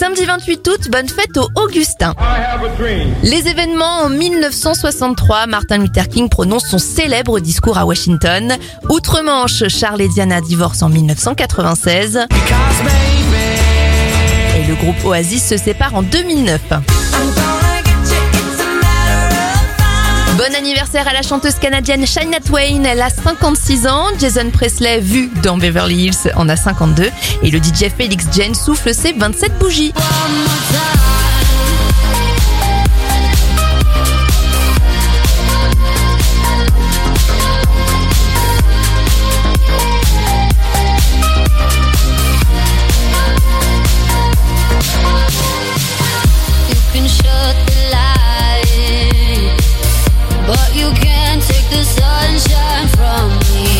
Samedi 28 août, bonne fête au Augustin. Les événements en 1963, Martin Luther King prononce son célèbre discours à Washington. Outre-Manche, Charles et Diana divorcent en 1996. Et le groupe Oasis se sépare en 2009. Anniversaire à la chanteuse canadienne Shania Twain, elle a 56 ans. Jason Presley, vu dans Beverly Hills, en a 52. Et le DJ Felix Jane souffle ses 27 bougies. sunshine from me.